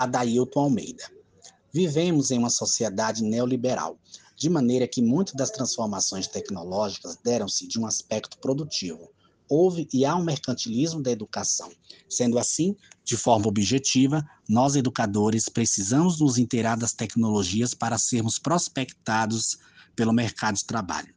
Adailton Almeida. Vivemos em uma sociedade neoliberal, de maneira que muitas das transformações tecnológicas deram-se de um aspecto produtivo. Houve e há um mercantilismo da educação. Sendo assim, de forma objetiva, nós educadores precisamos nos inteirar das tecnologias para sermos prospectados pelo mercado de trabalho.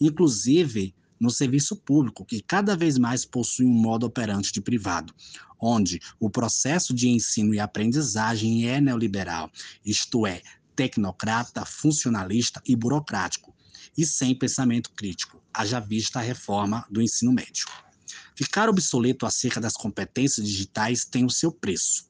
Inclusive, no serviço público, que cada vez mais possui um modo operante de privado, onde o processo de ensino e aprendizagem é neoliberal, isto é, tecnocrata, funcionalista e burocrático, e sem pensamento crítico, haja vista a reforma do ensino médio. Ficar obsoleto acerca das competências digitais tem o seu preço.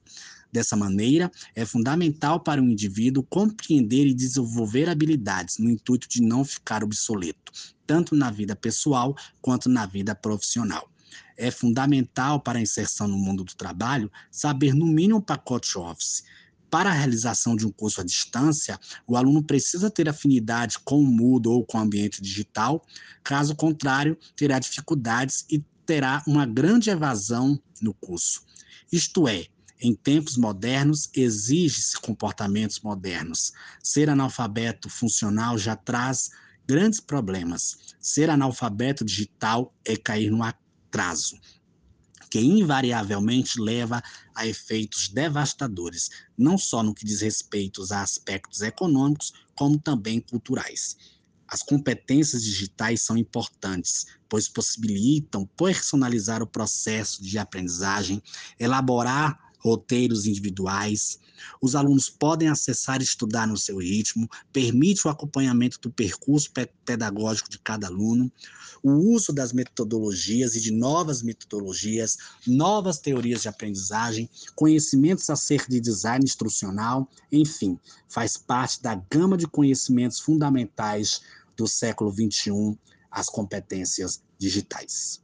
Dessa maneira, é fundamental para o indivíduo compreender e desenvolver habilidades no intuito de não ficar obsoleto, tanto na vida pessoal quanto na vida profissional. É fundamental para a inserção no mundo do trabalho saber no mínimo um pacote Office. Para a realização de um curso à distância, o aluno precisa ter afinidade com o Moodle ou com o ambiente digital, caso contrário, terá dificuldades e terá uma grande evasão no curso. Isto é, em tempos modernos, exige-se comportamentos modernos. Ser analfabeto funcional já traz grandes problemas. Ser analfabeto digital é cair no atraso, que invariavelmente leva a efeitos devastadores, não só no que diz respeito a aspectos econômicos, como também culturais. As competências digitais são importantes, pois possibilitam personalizar o processo de aprendizagem, elaborar roteiros individuais. Os alunos podem acessar e estudar no seu ritmo, permite o acompanhamento do percurso pedagógico de cada aluno, o uso das metodologias e de novas metodologias, novas teorias de aprendizagem, conhecimentos acerca de design instrucional, enfim, faz parte da gama de conhecimentos fundamentais do século XXI, as competências digitais.